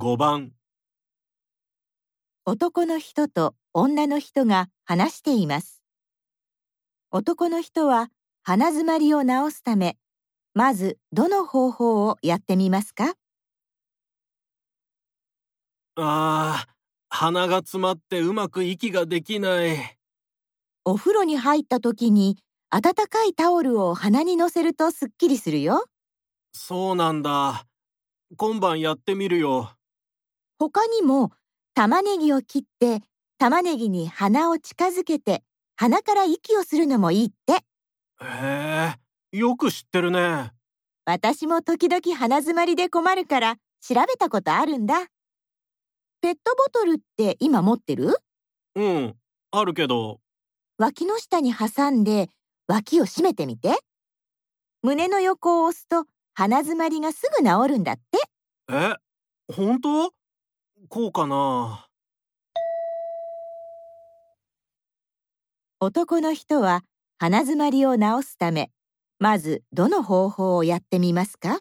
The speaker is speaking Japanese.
5番。男の人と女の人が話しています。男の人は鼻づまりを治すため、まずどの方法をやってみますか？あー鼻が詰まってうまく息ができない。お風呂に入った時に温かいタオルを鼻にのせるとすっきりするよ。そうなんだ。今晩やってみるよ他にも玉ねぎを切って玉ねぎに鼻を近づけて鼻から息をするのもいいって。へえよく知ってるね私も時々鼻づまりで困るから調べたことあるんだ。ペットボトルって今持ってる？うんあるけど脇の下に挟んで脇を締めてみて。胸の横を押すと鼻づまりがすぐ治るんだって。え本当？こうかな。男の人は鼻づまりを治すため、まずどの方法をやってみますか？